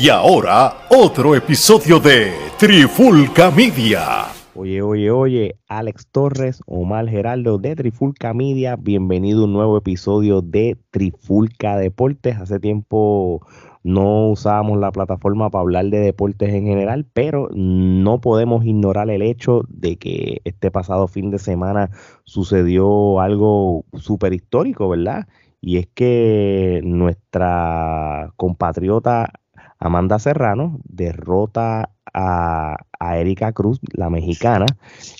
Y ahora, otro episodio de Trifulca Media. Oye, oye, oye, Alex Torres, Omar Geraldo de Trifulca Media, bienvenido a un nuevo episodio de Trifulca Deportes. Hace tiempo no usábamos la plataforma para hablar de deportes en general, pero no podemos ignorar el hecho de que este pasado fin de semana sucedió algo súper histórico, ¿verdad? Y es que nuestra compatriota Amanda Serrano derrota a, Erika Cruz, la mexicana,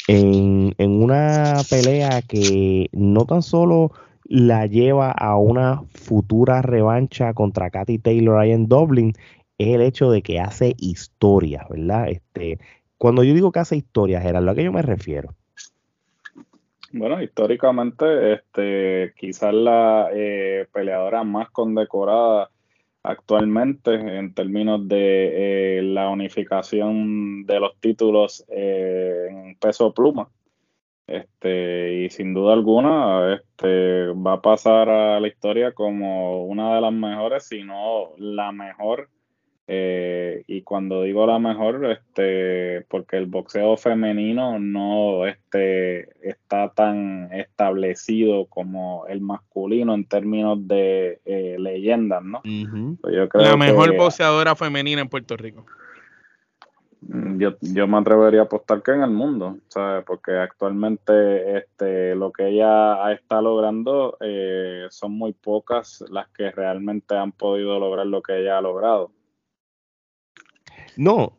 en, en, una pelea que no tan solo la lleva a una futura revancha contra Katy Taylor ahí en Dublin, es el hecho de que hace historia, ¿verdad? Este, cuando yo digo que hace historia, Gerardo, ¿a qué yo me refiero? Bueno, históricamente, este, quizás la eh, peleadora más condecorada actualmente en términos de eh, la unificación de los títulos eh, en peso pluma. Este, y sin duda alguna, este, va a pasar a la historia como una de las mejores, si no la mejor eh, y cuando digo la mejor, este, porque el boxeo femenino no este, está tan establecido como el masculino en términos de eh, leyendas, ¿no? Pues la mejor boxeadora femenina en Puerto Rico. Mm, yo, yo me atrevería a apostar que en el mundo, ¿sabes? Porque actualmente este, lo que ella está logrando eh, son muy pocas las que realmente han podido lograr lo que ella ha logrado. No,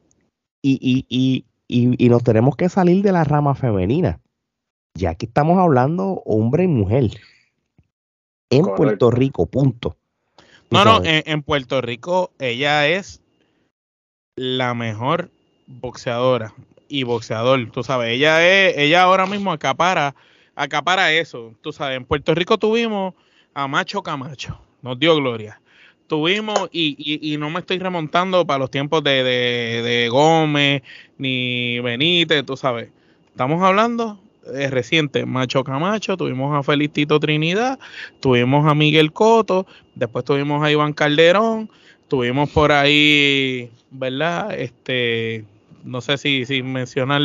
y, y, y, y, nos tenemos que salir de la rama femenina. Ya que estamos hablando hombre y mujer. En Puerto Rico, punto. No, no, en, Puerto Rico ella es la mejor boxeadora y boxeador, tú sabes, ella es, ella ahora mismo acapara, acapara eso, tú sabes, en Puerto Rico tuvimos a Macho Camacho, nos dio gloria tuvimos, y, y, y, no me estoy remontando para los tiempos de, de, Gómez ni Benítez, tú sabes. Estamos hablando de reciente, Macho Camacho, tuvimos a Felicito Trinidad, tuvimos a Miguel Coto, después tuvimos a Iván Calderón, tuvimos por ahí, ¿verdad? Este, no sé si, si mencionar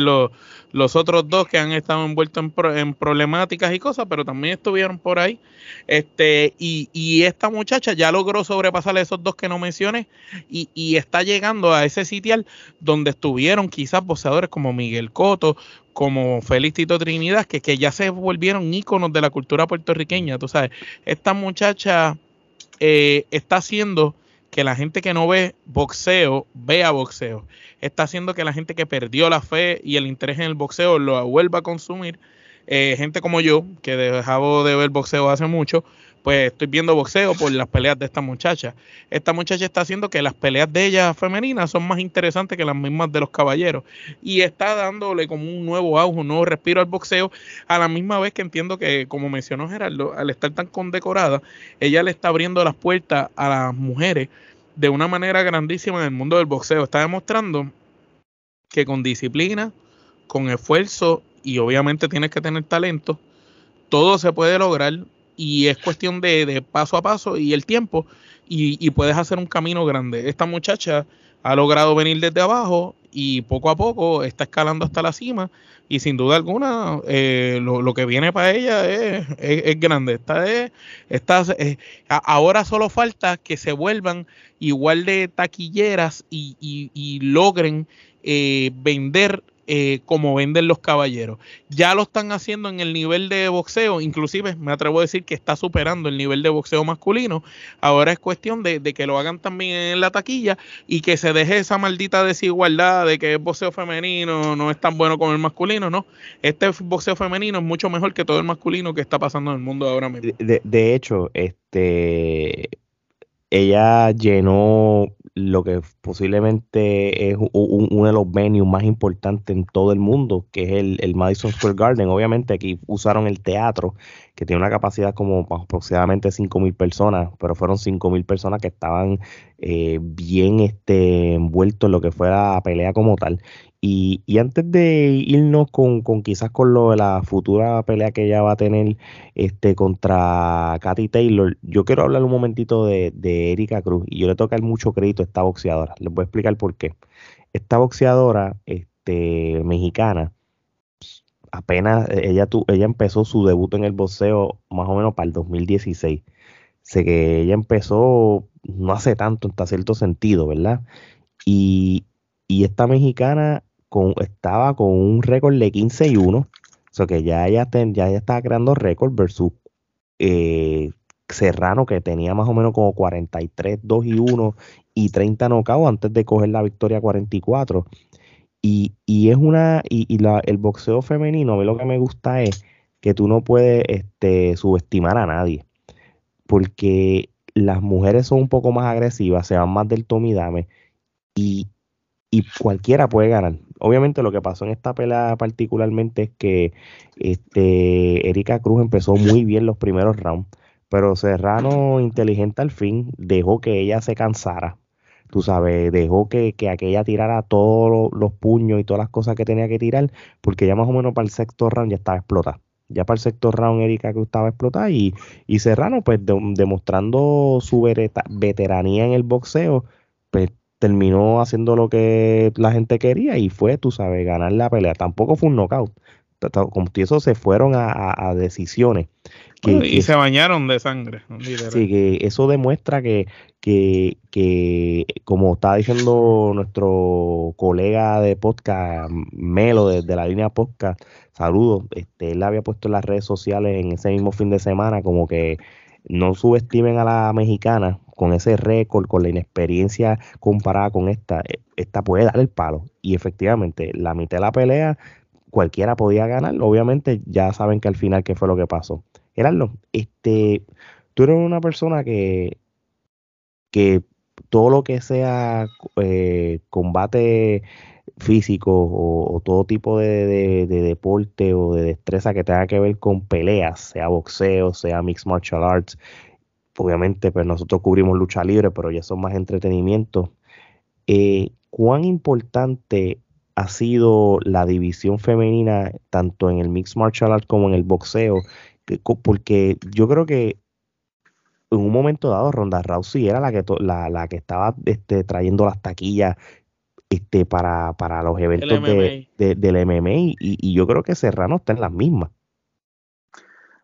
los otros dos que han estado envueltos en, problemáticas y cosas, pero también estuvieron por ahí. Este, y, y, esta muchacha ya logró sobrepasar esos dos que no mencioné y, y está llegando a ese sitial donde estuvieron quizás boxeadores como Miguel Coto, como Félix Tito Trinidad, que, que ya se volvieron íconos de la cultura puertorriqueña. Tú sabes, esta muchacha eh, está haciendo que la gente que no ve boxeo vea boxeo. Está haciendo que la gente que perdió la fe y el interés en el boxeo lo vuelva a consumir. Eh, gente como yo, que dejaba de ver boxeo hace mucho, pues estoy viendo boxeo por las peleas de esta muchacha. Esta muchacha está haciendo que las peleas de ella femeninas son más interesantes que las mismas de los caballeros. Y está dándole como un nuevo auge, un nuevo respiro al boxeo, a la misma vez que entiendo que, como mencionó Gerardo, al estar tan condecorada, ella le está abriendo las puertas a las mujeres de una manera grandísima en el mundo del boxeo. Está demostrando que con disciplina, con esfuerzo y obviamente tienes que tener talento, todo se puede lograr y es cuestión de, paso a paso y el tiempo y, puedes hacer un camino grande. Esta muchacha ha logrado venir desde abajo y poco a poco está escalando hasta la cima y sin duda alguna eh, lo, que viene para ella es, es, grande. Esta es, ahora solo falta que se vuelvan igual de taquilleras y, y, logren eh, vender eh, como venden los caballeros. Ya lo están haciendo en el nivel de boxeo, inclusive me atrevo a decir que está superando el nivel de boxeo masculino. Ahora es cuestión de, que lo hagan también en la taquilla y que se deje esa maldita desigualdad de que el boxeo femenino no es tan bueno como el masculino, ¿no? Este boxeo femenino es mucho mejor que todo el masculino que está pasando en el mundo ahora mismo. De, de hecho, este ella llenó lo que posiblemente es uno de los venues más importantes en todo el mundo, que es el, Madison Square Garden. Obviamente aquí usaron el teatro, que tiene una capacidad como aproximadamente 5.000 personas, pero fueron 5.000 personas que estaban eh, bien este, envueltos en lo que fue la pelea como tal. Y, antes de irnos con, quizás con lo de la futura pelea que ella va a tener este, contra Katy Taylor, yo quiero hablar un momentito de, de Erika Cruz. Y yo le toca mucho crédito a esta boxeadora. Les voy a explicar por qué. Esta boxeadora este, mexicana, apenas ella, tu, ella empezó su debut en el boxeo más o menos para el 2016. Sé que ella empezó no hace tanto, hasta cierto sentido, ¿verdad? Y, y esta mexicana estaba con un récord de 15 y 1. O sea que ya ella, ya estaba creando récord versus eh, Serrano, que tenía más o menos como 43, 2 y 1 y 30 knockouts antes de coger la victoria 44. Y, y es una, y, la, el boxeo femenino, a mí lo que me gusta es que tú no puedes este, subestimar a nadie. Porque las mujeres son un poco más agresivas, se van más del tomidame y, y cualquiera puede ganar. Obviamente lo que pasó en esta pelea particularmente es que este, Erika Cruz empezó muy bien los primeros rounds, pero Serrano, inteligente al fin, dejó que ella se cansara. Tú sabes, dejó que, que aquella tirara todos los puños y todas las cosas que tenía que tirar, porque ya más o menos para el sexto round ya estaba explotada. Ya para el sexto round Erika Cruz estaba explotada y, y Serrano, pues demostrando su veteranía en el boxeo, pues terminó haciendo lo que la gente quería y fue, tú sabes, ganar la pelea. Tampoco fue un knockout. Como eso se fueron a, decisiones. y se bañaron de sangre. Sí, que eso demuestra que, que, que, como está diciendo nuestro colega de podcast, Melo, de, la línea podcast, saludos, este, él había puesto en las redes sociales en ese mismo fin de semana como que no subestimen a la mexicana con ese récord, con la inexperiencia comparada con esta, eh, esta puede dar el palo. Y efectivamente, la mitad de la pelea, cualquiera podía ganar. Obviamente, ya saben que al final, ¿qué fue lo que pasó? Gerardo, este, tú eres una persona que, que todo lo que sea eh, combate físico o, todo tipo de, deporte o de destreza que tenga que ver con peleas, sea boxeo, sea mixed martial arts, obviamente pues nosotros cubrimos lucha libre, pero ya son más entretenimiento. Eh, ¿Cuán importante ha sido la división femenina tanto en el mixed martial arts como en el boxeo? Porque yo creo que en un momento dado Ronda Rousey era la que la, que estaba este, trayendo las taquillas este, para, para los eventos de, del MMA y, y, yo creo que Serrano está en las mismas.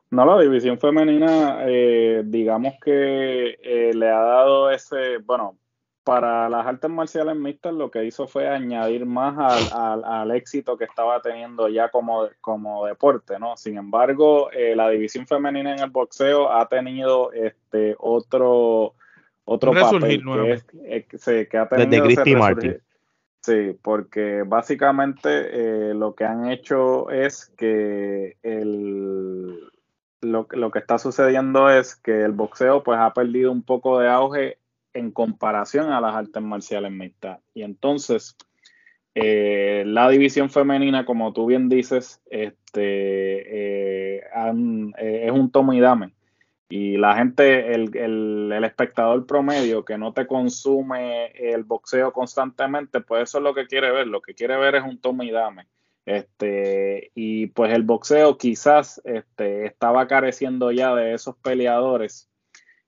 No, la división femenina, eh, digamos que eh, le ha dado ese, bueno, para las artes marciales mixtas lo que hizo fue añadir más al, al, éxito que estaba teniendo ya como, como deporte, ¿no? Sin embargo, eh, la división femenina en el boxeo ha tenido este otro otro papel que, que, ha tenido Desde Sí, porque básicamente lo que han hecho es que el lo, lo, que está sucediendo es que el boxeo pues ha perdido un poco de auge en comparación a las artes marciales mixtas. Y entonces, eh, la división femenina, como tú bien dices, este, eh, eh, es un tomo y dame. Y la gente, el, el, el, espectador promedio que no te consume el boxeo constantemente, pues eso es lo que quiere ver. Lo que quiere ver es un tomo y dame. Este, y pues el boxeo quizás este, estaba careciendo ya de esos peleadores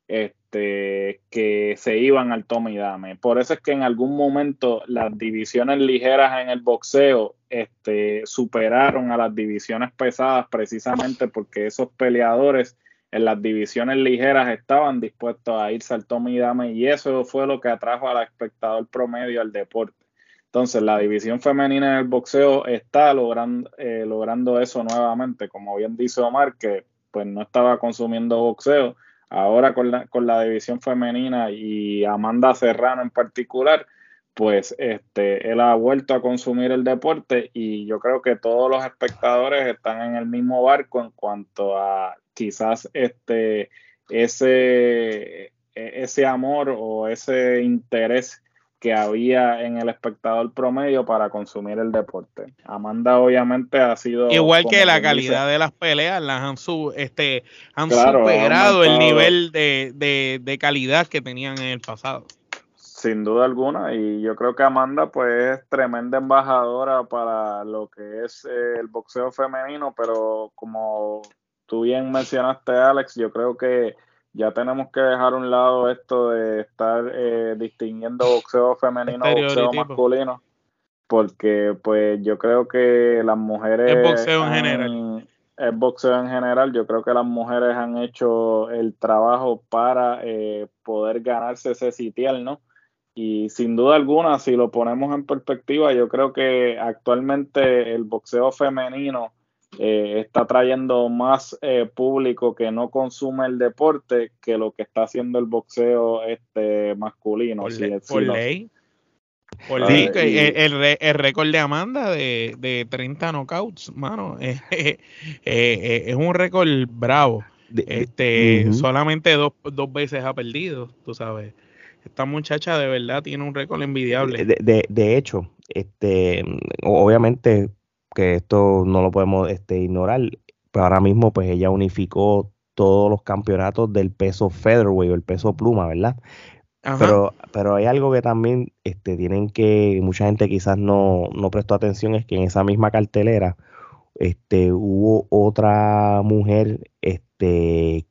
este, que se iban al toma y dame. Por eso es que en algún momento las divisiones ligeras en el boxeo este, superaron a las divisiones pesadas precisamente porque esos peleadores en las divisiones ligeras estaban dispuestos a irse al toma y dame y eso fue lo que atrajo al espectador promedio al deporte. Entonces, la división femenina en el boxeo está logrando, eh, logrando eso nuevamente. Como bien dice Omar, que pues no estaba consumiendo boxeo. Ahora con la, con la división femenina y Amanda Serrano en particular, pues este, él ha vuelto a consumir el deporte y yo creo que todos los espectadores están en el mismo barco en cuanto a quizás este, ese, e, ese amor o ese interés que había en el espectador promedio para consumir el deporte. Amanda obviamente ha sido... Igual que la calidad de las peleas, las han, este, han superado el nivel de, calidad que tenían en el pasado. Sin duda alguna, y yo creo que Amanda pues es tremenda embajadora para lo que es eh, el boxeo femenino, pero como tú bien mencionaste Alex, yo creo que ya tenemos que dejar a un lado esto de estar eh, distinguiendo boxeo femenino boxeo masculino, porque pues yo creo que las mujeres... Es boxeo en general. Es boxeo en general, yo creo que las mujeres han hecho el trabajo para eh, poder ganarse ese sitial, ¿no? Y sin duda alguna, si lo ponemos en perspectiva, yo creo que actualmente el boxeo femenino eh, está trayendo más eh, público que no consume el deporte que lo que está haciendo el boxeo este masculino. Por, ley. Por ley. el, récord de Amanda de, de 30 knockouts, mano, eh, es un récord bravo. este, Solamente dos, dos veces ha perdido, tú sabes esta muchacha de verdad tiene un récord envidiable. De, de, hecho, este, obviamente que esto no lo podemos este, ignorar, pero ahora mismo pues ella unificó todos los campeonatos del peso featherweight o el peso pluma, ¿verdad? Pero, pero hay algo que también este, tienen que, mucha gente quizás no, no prestó atención, es que en esa misma cartelera este, hubo otra mujer este,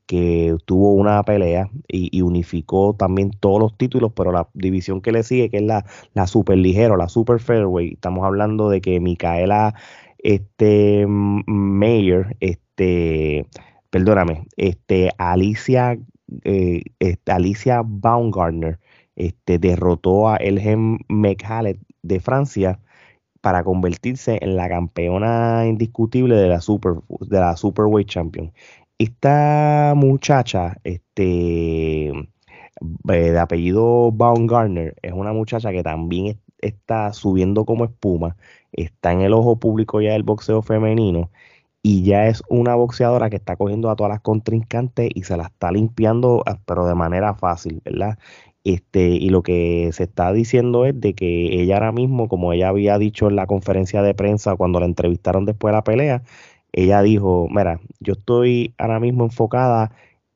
que tuvo una pelea y, unificó también todos los títulos, pero la división que le sigue, que es la, la super ligero, la super fairway, estamos hablando de que Micaela este, Mayer, este, perdóname, este, Alicia, eh, este, Alicia Baumgartner, este, derrotó a Elgem Mekhalet de Francia para convertirse en la campeona indiscutible de la Super de la Superweight Champion. Esta muchacha, este eh, de apellido Baumgartner, es una muchacha que también está subiendo como espuma, está en el ojo público ya del boxeo femenino y ya es una boxeadora que está cogiendo a todas las contrincantes y se la está limpiando, ah, pero de manera fácil, ¿verdad? Este, y lo que se está diciendo es de que ella ahora mismo, como ella había dicho en la conferencia de prensa cuando la entrevistaron después de la pelea, ella dijo, mira, yo estoy ahora mismo enfocada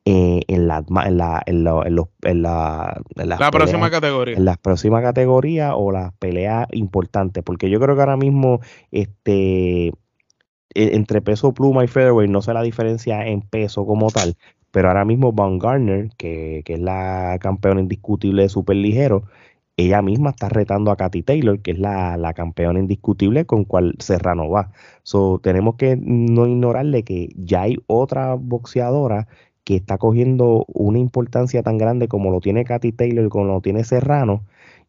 en, la, en, la, en, la, la próxima categoría. En las próximas categorías o las peleas importantes, porque yo creo que ahora mismo este e, entre peso pluma y featherweight no sé la diferencia en peso como tal, pero ahora mismo Von Garner, que, es la campeona indiscutible de super ligero, ella misma está retando a Katy Taylor, que es la, campeona indiscutible con cual Serrano va. So, tenemos que no ignorarle que ya hay otra boxeadora que está cogiendo una importancia tan grande como lo tiene Katy Taylor y como lo tiene Serrano,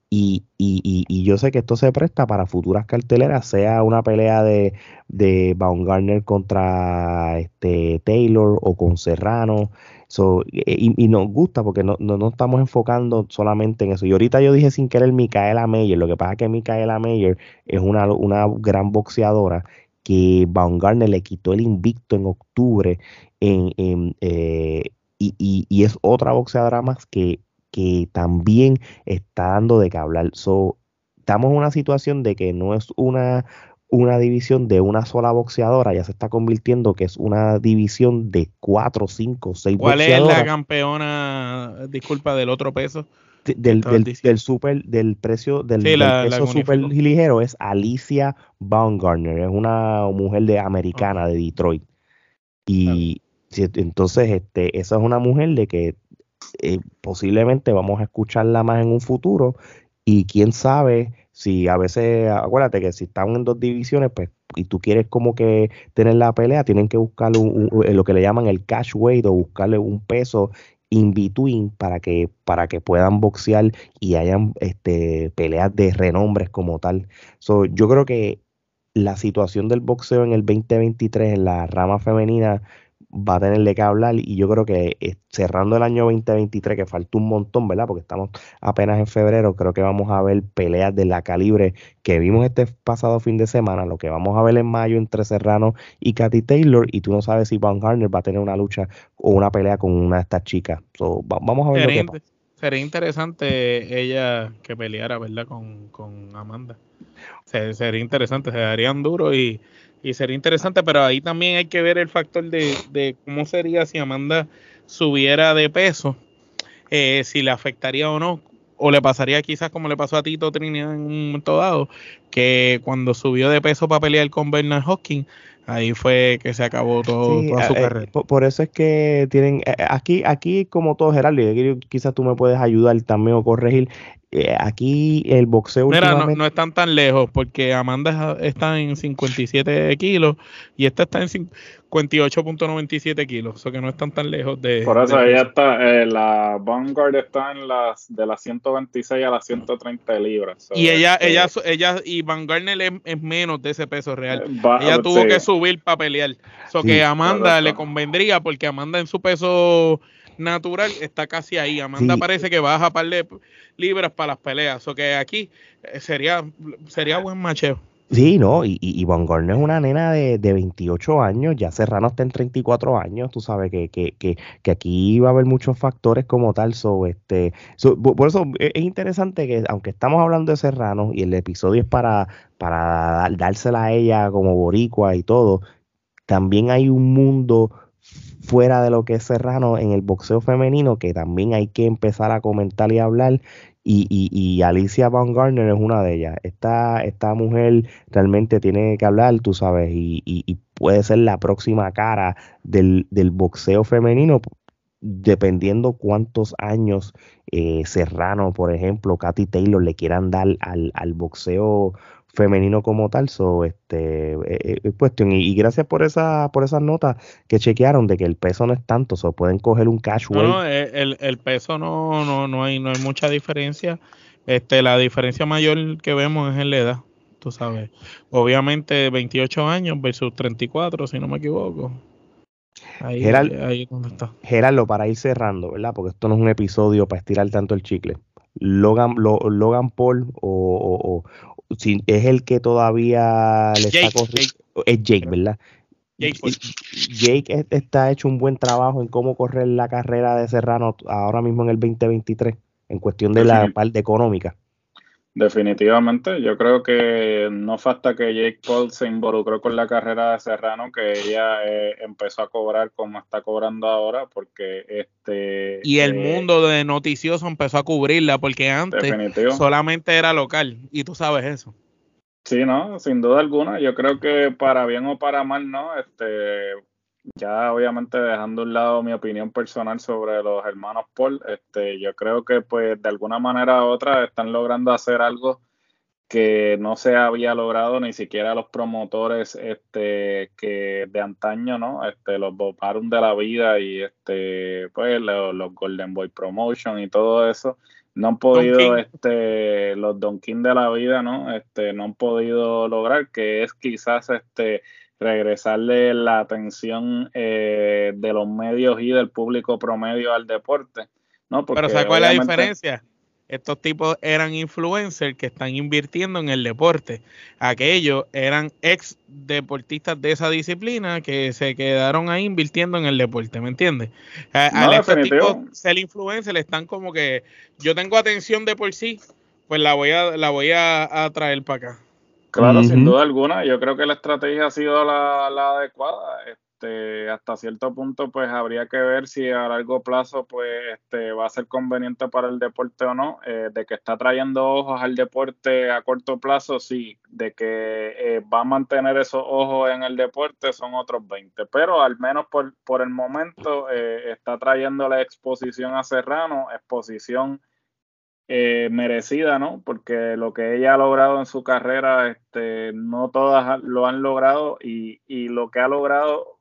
y, y, y, yo sé que esto se presta para futuras carteleras, sea una pelea de, de Baumgartner contra este Taylor o con Serrano. y, nos gusta porque no, no, estamos enfocando solamente en eso. Y ahorita yo dije sin querer Micaela Meyer. Lo que pasa es que Micaela Meyer es una, una gran boxeadora que Baumgartner le quitó el invicto en octubre en, en eh, y, y, y, es otra boxeadora más que que también está dando de qué hablar. So, estamos en una situación de que no es una, una división de una sola boxeadora, ya se está convirtiendo que es una división de cuatro, cinco, seis ¿Cuál es la campeona, disculpa, del otro peso? Del, del, super, del precio del, peso super ligero es Alicia Baumgartner, es una mujer de americana de Detroit. Y entonces este, esa es una mujer de que eh, posiblemente vamos a escucharla más en un futuro y quién sabe si a veces, acuérdate que si están en dos divisiones, pues, y tú quieres como que tener la pelea, tienen que buscarle eh, lo que le llaman el cash weight o buscarle un peso in between para que, para que puedan boxear y hayan este, peleas de renombres como tal. So, yo creo que la situación del boxeo en el 2023 en la rama femenina va a tenerle que hablar y yo creo que eh, cerrando el año 2023 que falta un montón, ¿verdad? Porque estamos apenas en febrero, creo que vamos a ver peleas de la calibre que vimos este pasado fin de semana, lo que vamos a ver en mayo entre Serrano y Katy Taylor y tú no sabes si Van Garner va a tener una lucha o una pelea con una de estas chicas. vamos a ver sería, lo que Sería interesante ella que peleara, ¿verdad? Con, con Amanda. sería interesante, se darían duro y y sería interesante, pero ahí también hay que ver el factor de, cómo sería si Amanda subiera de peso, eh, si le afectaría o no o le pasaría quizás como le pasó a Tito Trinidad en un momento dado, que cuando subió de peso para pelear con Bernard Hopkins, ahí fue que se acabó todo, toda su eh, carrera. por, eso es que tienen, eh, aquí, aquí como todo Gerardo, y quizás tú me puedes ayudar también o corregir, eh, aquí el boxeo Mira, no, no, están tan lejos porque Amanda está en 57 kilos y esta está en 58.97 kilos, o sea que no están tan lejos de... Por eso ella está, eh, la Vanguard está en las de las 126 a las 130 libras. y ella, este ella, ella, y Vanguard es, menos de ese peso real. Eh, ella tuvo que subir para pelear. O que Amanda le convendría porque Amanda en su peso natural está casi ahí. Amanda parece que baja par de libras para las peleas. O que aquí eh, sería, sería buen macheo. Sí, no, y, y, Von Gorn es una nena de, de, 28 años, ya Serrano está en 34 años, tú sabes que, que, que, que aquí va a haber muchos factores como tal, so, este, por eso es interesante que aunque estamos hablando de Serrano y el episodio es para, para dársela a ella como boricua y todo, también hay un mundo fuera de lo que es Serrano en el boxeo femenino que también hay que empezar a comentar y hablar y, y, Alicia Van Garner es una de ellas. Esta, esta mujer realmente tiene que hablar, tú sabes, y, y puede ser la próxima cara del, del, boxeo femenino, dependiendo cuántos años eh, Serrano, por ejemplo, Katy Taylor le quieran dar al, al boxeo femenino como tal. So, este, eh, eh, cuestión. Y, gracias por esa, por esas notas que chequearon de que el peso no es tanto, so, pueden coger un cash No, eh, el, el, peso no, no, no hay, no hay mucha diferencia. Este, la diferencia mayor que vemos es en la edad, tú sabes. Obviamente 28 años versus 34, si no me equivoco. Ahí, ahí es donde está. Gerardo, para ir cerrando, ¿verdad? Porque esto no es un episodio para estirar tanto el chicle. Logan, Logan Paul o, si es el que todavía le está corriendo, es Jake, ¿verdad? Jake, está hecho un buen trabajo en cómo correr la carrera de Serrano ahora mismo en el 2023, en cuestión de la parte económica. Definitivamente, yo creo que no falta que Jake Paul se involucró con la carrera de Serrano, que ella eh, empezó a cobrar como está cobrando ahora, porque este... Y el eh, mundo de noticioso empezó a cubrirla, porque antes solamente era local, y tú sabes eso. Sí, no, sin duda alguna, yo creo que para bien o para mal, ¿no? Este, ya obviamente dejando a un lado mi opinión personal sobre los hermanos Paul, este, yo creo que pues de alguna manera u otra están logrando hacer algo que no se había logrado ni siquiera los promotores este que de antaño, ¿no? Este los Bob de la vida y este pues los, Golden Boy Promotion y todo eso no han podido este los Don King de la vida, ¿no? Este no han podido lograr que es quizás este regresarle la atención eh, de los medios y del público promedio al deporte. ¿no? Pero ¿sabes cuál es la diferencia? Estos tipos eran influencers que están invirtiendo en el deporte. Aquellos eran ex deportistas de esa disciplina que se quedaron ahí invirtiendo en el deporte, ¿me entiendes? A, este tipo, ser influencer, están como que yo tengo atención de por sí, pues la voy a, la voy a traer para acá. Claro, sin duda alguna. Yo creo que la estrategia ha sido la, adecuada. Este, hasta cierto punto, pues habría que ver si a largo plazo, pues, este, va a ser conveniente para el deporte o no. Eh, de que está trayendo ojos al deporte a corto plazo, sí. De que eh, va a mantener esos ojos en el deporte, son otros 20. Pero al menos por, por el momento, eh, está trayendo la exposición a Serrano, exposición eh, merecida, ¿no? Porque lo que ella ha logrado en su carrera, este, no todas lo han logrado y, y lo que ha logrado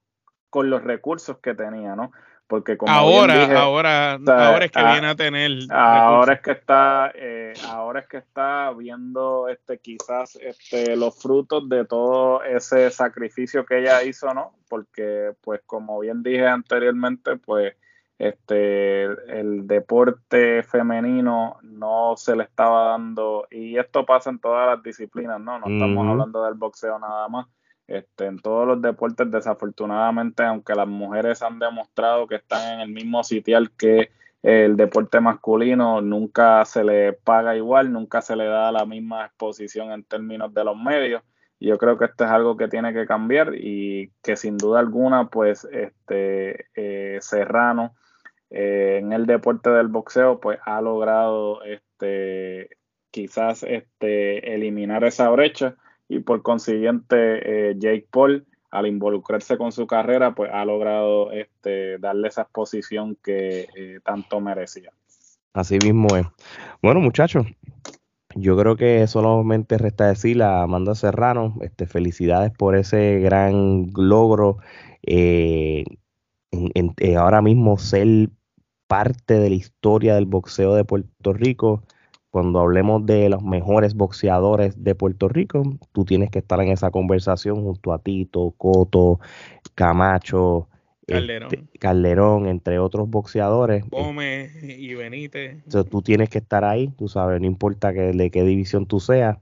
con los recursos que tenía, ¿no? Porque como ahora, ahora, ahora es que viene a tener. Ahora es que está, eh, ahora es que está viendo, este, quizás, este, los frutos de todo ese sacrificio que ella hizo, ¿no? Porque, pues, como bien dije anteriormente, pues este el deporte femenino no se le estaba dando y esto pasa en todas las disciplinas no no estamos hablando del boxeo nada más. Este en todos los deportes desafortunadamente aunque las mujeres han demostrado que están en el mismo sitial que el deporte masculino nunca se le paga igual nunca se le da la misma exposición en términos de los medios. Y yo creo que esto es algo que tiene que cambiar y que sin duda alguna pues este eh, Serrano eh, en el deporte del boxeo, pues ha logrado este, quizás este, eliminar esa brecha y por consiguiente eh, Jake Paul al involucrarse con su carrera, pues ha logrado este, darle esa exposición que eh, tanto merecía. Así mismo es. Bueno, muchachos, yo creo que solamente resta decirle a Amanda Serrano, este, felicidades por ese gran logro. Ahora mismo ser parte de la historia del boxeo de Puerto Rico. Cuando hablemos de los mejores boxeadores de Puerto Rico, tú tienes que estar en esa conversación junto a Tito, Coto, Camacho, Calderón, este, Calderón entre otros boxeadores. Gómez y Benítez. tú tienes que estar ahí, tú sabes, no importa que, de qué división tú seas,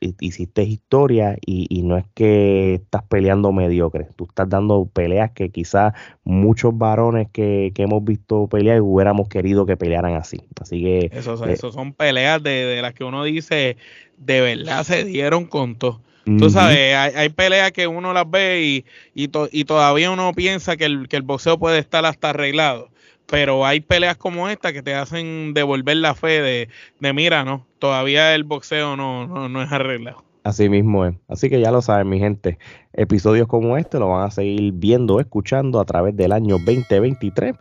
hiciste historia y, no es que estás peleando mediocre, tú estás dando peleas que quizás muchos varones que, hemos visto pelear hubiéramos querido que pelearan así. Así que... Eso, eh, son peleas de, las que uno dice, de verdad se dieron con todo. Tú sabes, hay, peleas que uno las ve y, y, todavía uno piensa que el, que el boxeo puede estar hasta arreglado pero hay peleas como esta que te hacen devolver la fe de, de mira, no, todavía el boxeo no, no, no, es arreglado. Así mismo es. Así que ya lo saben, mi gente. Episodios como este lo van a seguir viendo, escuchando a través del año 2023.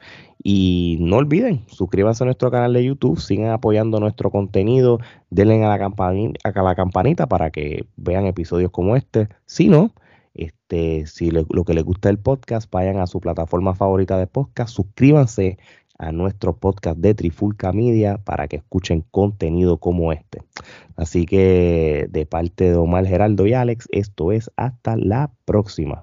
Y no olviden, suscríbanse a nuestro canal de YouTube, sigan apoyando nuestro contenido, denle a la, a la campanita para que vean episodios como este. Si no, este, si lo que les gusta el podcast, vayan a su plataforma favorita de podcast, suscríbanse a nuestro podcast de Trifulca Media para que escuchen contenido como este. Así que de parte de Omar Geraldo y Alex, esto es hasta la próxima.